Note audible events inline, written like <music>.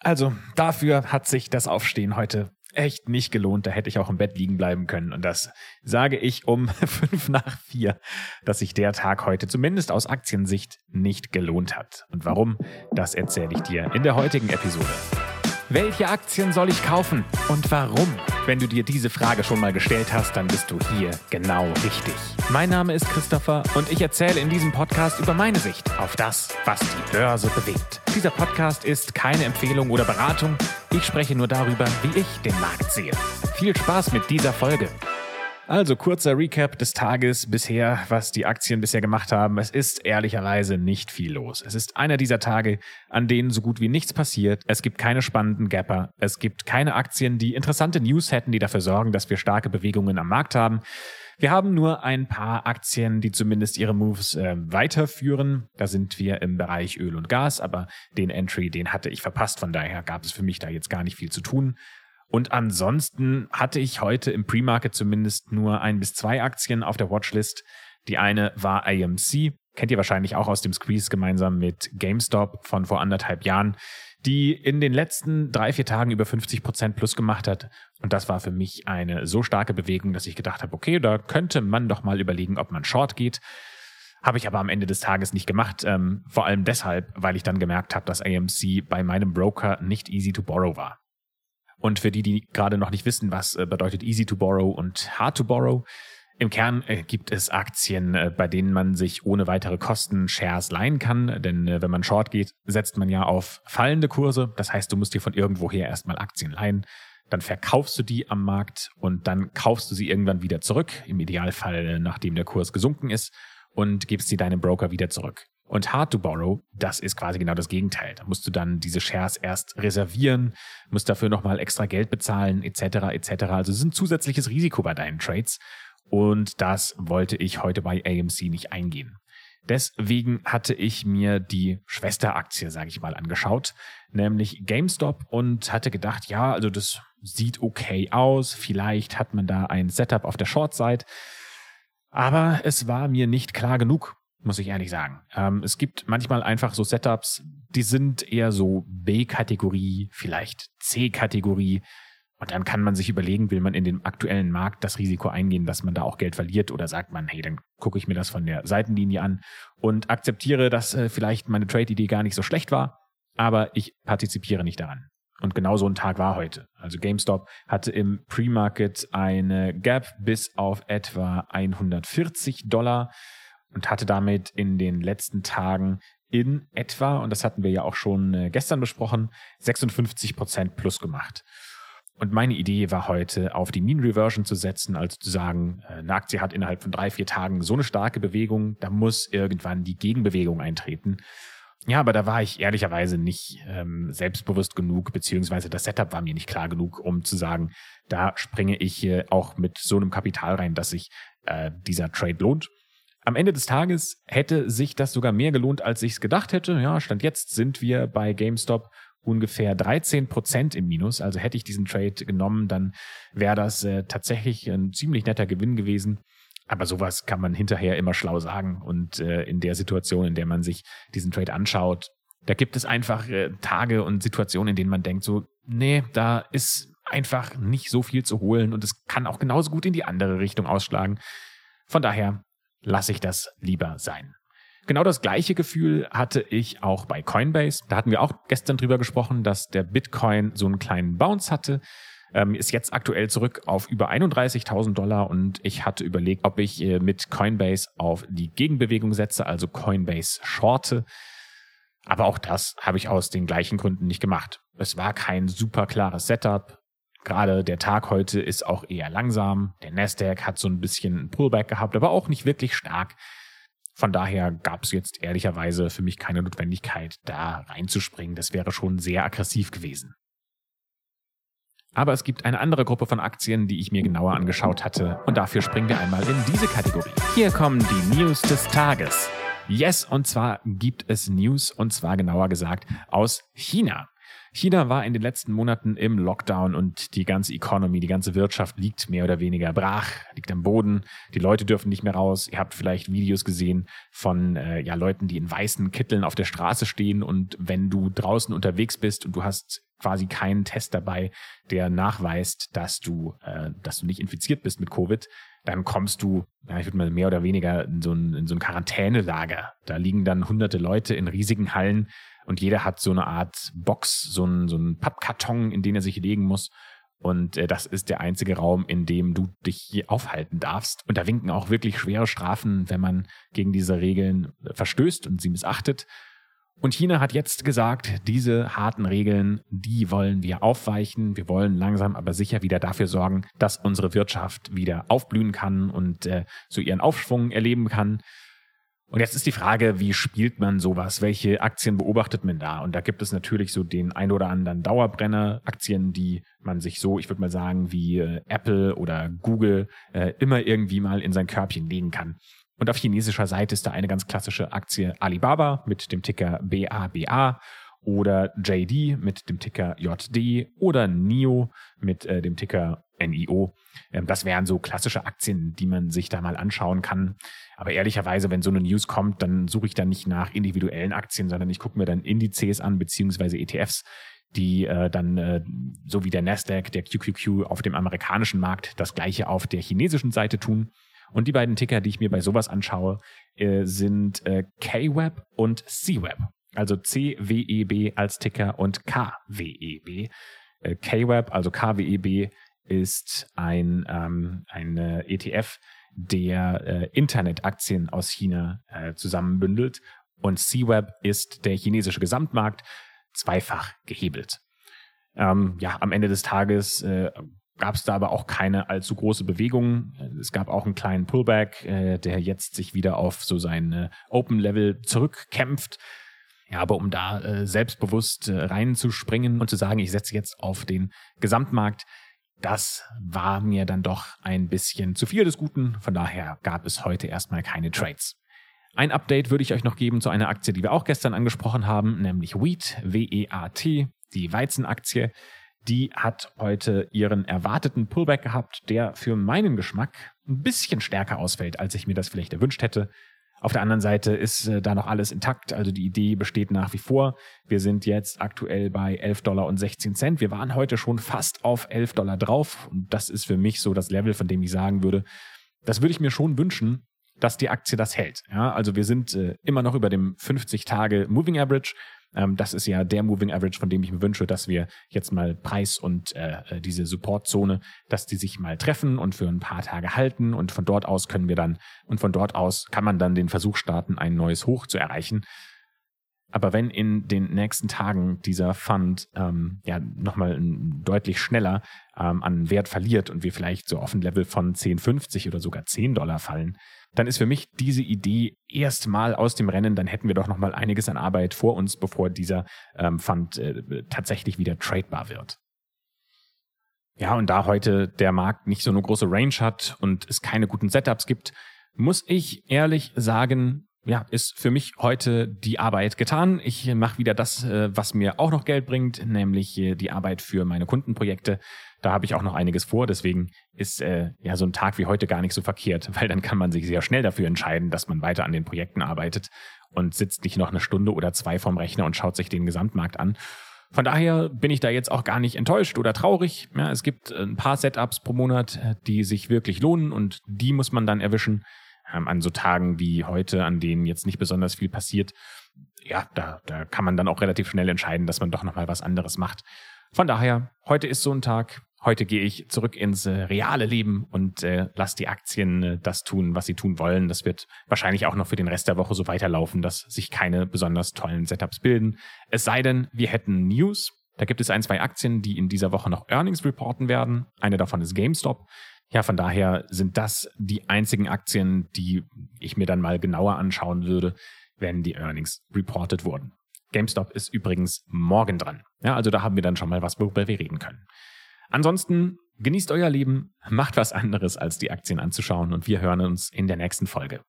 Also, dafür hat sich das Aufstehen heute echt nicht gelohnt. Da hätte ich auch im Bett liegen bleiben können. Und das sage ich um <laughs> fünf nach vier, dass sich der Tag heute zumindest aus Aktiensicht nicht gelohnt hat. Und warum, das erzähle ich dir in der heutigen Episode. Welche Aktien soll ich kaufen und warum? Wenn du dir diese Frage schon mal gestellt hast, dann bist du hier genau richtig. Mein Name ist Christopher und ich erzähle in diesem Podcast über meine Sicht auf das, was die Börse bewegt. Dieser Podcast ist keine Empfehlung oder Beratung. Ich spreche nur darüber, wie ich den Markt sehe. Viel Spaß mit dieser Folge. Also kurzer Recap des Tages bisher, was die Aktien bisher gemacht haben. Es ist ehrlicherweise nicht viel los. Es ist einer dieser Tage, an denen so gut wie nichts passiert. Es gibt keine spannenden Gapper. Es gibt keine Aktien, die interessante News hätten, die dafür sorgen, dass wir starke Bewegungen am Markt haben. Wir haben nur ein paar Aktien, die zumindest ihre Moves äh, weiterführen. Da sind wir im Bereich Öl und Gas, aber den Entry, den hatte ich verpasst. Von daher gab es für mich da jetzt gar nicht viel zu tun. Und ansonsten hatte ich heute im Pre-Market zumindest nur ein bis zwei Aktien auf der Watchlist. Die eine war AMC, kennt ihr wahrscheinlich auch aus dem Squeeze gemeinsam mit GameStop von vor anderthalb Jahren, die in den letzten drei, vier Tagen über 50 Prozent plus gemacht hat. Und das war für mich eine so starke Bewegung, dass ich gedacht habe, okay, da könnte man doch mal überlegen, ob man Short geht. Habe ich aber am Ende des Tages nicht gemacht. Ähm, vor allem deshalb, weil ich dann gemerkt habe, dass AMC bei meinem Broker nicht easy to borrow war. Und für die, die gerade noch nicht wissen, was äh, bedeutet easy to borrow und hard to borrow, im Kern äh, gibt es Aktien, äh, bei denen man sich ohne weitere Kosten Shares leihen kann. Denn wenn man short geht, setzt man ja auf fallende Kurse. Das heißt, du musst dir von irgendwoher erstmal Aktien leihen. Dann verkaufst du die am Markt und dann kaufst du sie irgendwann wieder zurück. Im Idealfall, nachdem der Kurs gesunken ist und gibst sie deinem Broker wieder zurück. Und Hard to Borrow, das ist quasi genau das Gegenteil. Da musst du dann diese Shares erst reservieren, musst dafür nochmal extra Geld bezahlen, etc. etc. Also es ist ein zusätzliches Risiko bei deinen Trades. Und das wollte ich heute bei AMC nicht eingehen. Deswegen hatte ich mir die Schwesteraktie, sage ich mal, angeschaut, nämlich GameStop und hatte gedacht, ja, also das sieht okay aus, vielleicht hat man da ein Setup auf der Short-Side, aber es war mir nicht klar genug muss ich ehrlich sagen. Ähm, es gibt manchmal einfach so Setups, die sind eher so B-Kategorie, vielleicht C-Kategorie. Und dann kann man sich überlegen, will man in dem aktuellen Markt das Risiko eingehen, dass man da auch Geld verliert oder sagt man, hey, dann gucke ich mir das von der Seitenlinie an und akzeptiere, dass äh, vielleicht meine Trade-Idee gar nicht so schlecht war, aber ich partizipiere nicht daran. Und genau so ein Tag war heute. Also GameStop hatte im Pre-Market eine Gap bis auf etwa 140 Dollar und hatte damit in den letzten Tagen in etwa, und das hatten wir ja auch schon äh, gestern besprochen, 56 Prozent plus gemacht. Und meine Idee war heute, auf die Mean Reversion zu setzen, also zu sagen, äh, eine Aktie hat innerhalb von drei, vier Tagen so eine starke Bewegung, da muss irgendwann die Gegenbewegung eintreten. Ja, aber da war ich ehrlicherweise nicht ähm, selbstbewusst genug, beziehungsweise das Setup war mir nicht klar genug, um zu sagen, da springe ich äh, auch mit so einem Kapital rein, dass sich äh, dieser Trade lohnt. Am Ende des Tages hätte sich das sogar mehr gelohnt, als ich es gedacht hätte. Ja, Stand jetzt sind wir bei GameStop ungefähr 13 Prozent im Minus. Also hätte ich diesen Trade genommen, dann wäre das äh, tatsächlich ein ziemlich netter Gewinn gewesen. Aber sowas kann man hinterher immer schlau sagen. Und äh, in der Situation, in der man sich diesen Trade anschaut, da gibt es einfach äh, Tage und Situationen, in denen man denkt, so, nee, da ist einfach nicht so viel zu holen und es kann auch genauso gut in die andere Richtung ausschlagen. Von daher lasse ich das lieber sein. Genau das gleiche Gefühl hatte ich auch bei Coinbase. Da hatten wir auch gestern drüber gesprochen, dass der Bitcoin so einen kleinen Bounce hatte. Ähm, ist jetzt aktuell zurück auf über 31.000 Dollar und ich hatte überlegt, ob ich äh, mit Coinbase auf die Gegenbewegung setze, also Coinbase shorte. Aber auch das habe ich aus den gleichen Gründen nicht gemacht. Es war kein super klares Setup. Gerade der Tag heute ist auch eher langsam. Der Nasdaq hat so ein bisschen Pullback gehabt, aber auch nicht wirklich stark. Von daher gab es jetzt ehrlicherweise für mich keine Notwendigkeit, da reinzuspringen. Das wäre schon sehr aggressiv gewesen. Aber es gibt eine andere Gruppe von Aktien, die ich mir genauer angeschaut hatte. Und dafür springen wir einmal in diese Kategorie. Hier kommen die News des Tages. Yes, und zwar gibt es News, und zwar genauer gesagt aus China. China war in den letzten Monaten im Lockdown und die ganze Economy, die ganze Wirtschaft liegt mehr oder weniger brach, liegt am Boden. Die Leute dürfen nicht mehr raus. Ihr habt vielleicht Videos gesehen von äh, ja, Leuten, die in weißen Kitteln auf der Straße stehen und wenn du draußen unterwegs bist und du hast quasi keinen Test dabei, der nachweist, dass du, äh, dass du nicht infiziert bist mit Covid, dann kommst du, ja, ich würde mal mehr oder weniger in so ein, in so ein Quarantänelager. Da liegen dann hunderte Leute in riesigen Hallen und jeder hat so eine Art Box, so einen, so einen Pappkarton, in den er sich legen muss. Und äh, das ist der einzige Raum, in dem du dich aufhalten darfst. Und da winken auch wirklich schwere Strafen, wenn man gegen diese Regeln verstößt und sie missachtet. Und China hat jetzt gesagt, diese harten Regeln, die wollen wir aufweichen. Wir wollen langsam aber sicher wieder dafür sorgen, dass unsere Wirtschaft wieder aufblühen kann und äh, so ihren Aufschwung erleben kann. Und jetzt ist die Frage, wie spielt man sowas? Welche Aktien beobachtet man da? Und da gibt es natürlich so den ein oder anderen Dauerbrenner, Aktien, die man sich so, ich würde mal sagen, wie äh, Apple oder Google äh, immer irgendwie mal in sein Körbchen legen kann. Und auf chinesischer Seite ist da eine ganz klassische Aktie Alibaba mit dem Ticker BABA oder JD mit dem Ticker JD oder NIO mit äh, dem Ticker NIO. Ähm, das wären so klassische Aktien, die man sich da mal anschauen kann. Aber ehrlicherweise, wenn so eine News kommt, dann suche ich dann nicht nach individuellen Aktien, sondern ich gucke mir dann Indizes an, beziehungsweise ETFs, die äh, dann äh, so wie der Nasdaq, der QQQ auf dem amerikanischen Markt das gleiche auf der chinesischen Seite tun. Und die beiden Ticker, die ich mir bei sowas anschaue, äh, sind KWeb und CWeb. Also CWEB als Ticker und KWEB. KWeb, also KWEB, ist ein, ähm, ein ETF, der äh, Internetaktien aus China äh, zusammenbündelt. Und CWeb ist der chinesische Gesamtmarkt zweifach gehebelt. Ähm, ja, am Ende des Tages äh, gab es da aber auch keine allzu große Bewegung. Es gab auch einen kleinen Pullback, äh, der jetzt sich wieder auf so sein äh, Open-Level zurückkämpft. Ja, aber um da äh, selbstbewusst äh, reinzuspringen und zu sagen, ich setze jetzt auf den Gesamtmarkt, das war mir dann doch ein bisschen zu viel des Guten. Von daher gab es heute erstmal keine Trades. Ein Update würde ich euch noch geben zu einer Aktie, die wir auch gestern angesprochen haben, nämlich Wheat, W-E-A-T, die Weizenaktie die hat heute ihren erwarteten Pullback gehabt, der für meinen Geschmack ein bisschen stärker ausfällt, als ich mir das vielleicht erwünscht hätte. Auf der anderen Seite ist äh, da noch alles intakt, also die Idee besteht nach wie vor. Wir sind jetzt aktuell bei 11 Dollar und 16 Cent. Wir waren heute schon fast auf 11 Dollar drauf und das ist für mich so das Level, von dem ich sagen würde, das würde ich mir schon wünschen, dass die Aktie das hält. Ja, also wir sind äh, immer noch über dem 50 Tage Moving Average. Ähm, das ist ja der Moving Average, von dem ich mir wünsche, dass wir jetzt mal Preis und äh, äh, diese Supportzone, dass die sich mal treffen und für ein paar Tage halten und von dort aus können wir dann und von dort aus kann man dann den Versuch starten, ein neues Hoch zu erreichen. Aber wenn in den nächsten Tagen dieser Fund ähm, ja nochmal deutlich schneller ähm, an Wert verliert und wir vielleicht so auf ein Level von 10,50 oder sogar 10 Dollar fallen, dann ist für mich diese Idee erstmal aus dem Rennen, dann hätten wir doch noch mal einiges an Arbeit vor uns, bevor dieser ähm, Fund äh, tatsächlich wieder tradebar wird. Ja, und da heute der Markt nicht so eine große Range hat und es keine guten Setups gibt, muss ich ehrlich sagen, ja, ist für mich heute die Arbeit getan. Ich mache wieder das, äh, was mir auch noch Geld bringt, nämlich äh, die Arbeit für meine Kundenprojekte. Da habe ich auch noch einiges vor, deswegen ist äh, ja so ein Tag wie heute gar nicht so verkehrt, <laughs> weil dann kann man sich sehr schnell dafür entscheiden, dass man weiter an den Projekten arbeitet und sitzt nicht noch eine Stunde oder zwei vorm Rechner und schaut sich den Gesamtmarkt an. Von daher bin ich da jetzt auch gar nicht enttäuscht oder traurig. Ja, es gibt ein paar Setups pro Monat, die sich wirklich lohnen und die muss man dann erwischen ähm, an so Tagen wie heute, an denen jetzt nicht besonders viel passiert, ja, da, da kann man dann auch relativ schnell entscheiden, dass man doch nochmal was anderes macht. Von daher, heute ist so ein Tag. Heute gehe ich zurück ins äh, reale Leben und äh, lasse die Aktien äh, das tun, was sie tun wollen. Das wird wahrscheinlich auch noch für den Rest der Woche so weiterlaufen, dass sich keine besonders tollen Setups bilden. Es sei denn, wir hätten News. Da gibt es ein, zwei Aktien, die in dieser Woche noch Earnings reporten werden. Eine davon ist GameStop. Ja, von daher sind das die einzigen Aktien, die ich mir dann mal genauer anschauen würde, wenn die Earnings reported wurden. GameStop ist übrigens morgen dran. Ja, also da haben wir dann schon mal was, worüber wir reden können. Ansonsten genießt euer Leben, macht was anderes als die Aktien anzuschauen und wir hören uns in der nächsten Folge.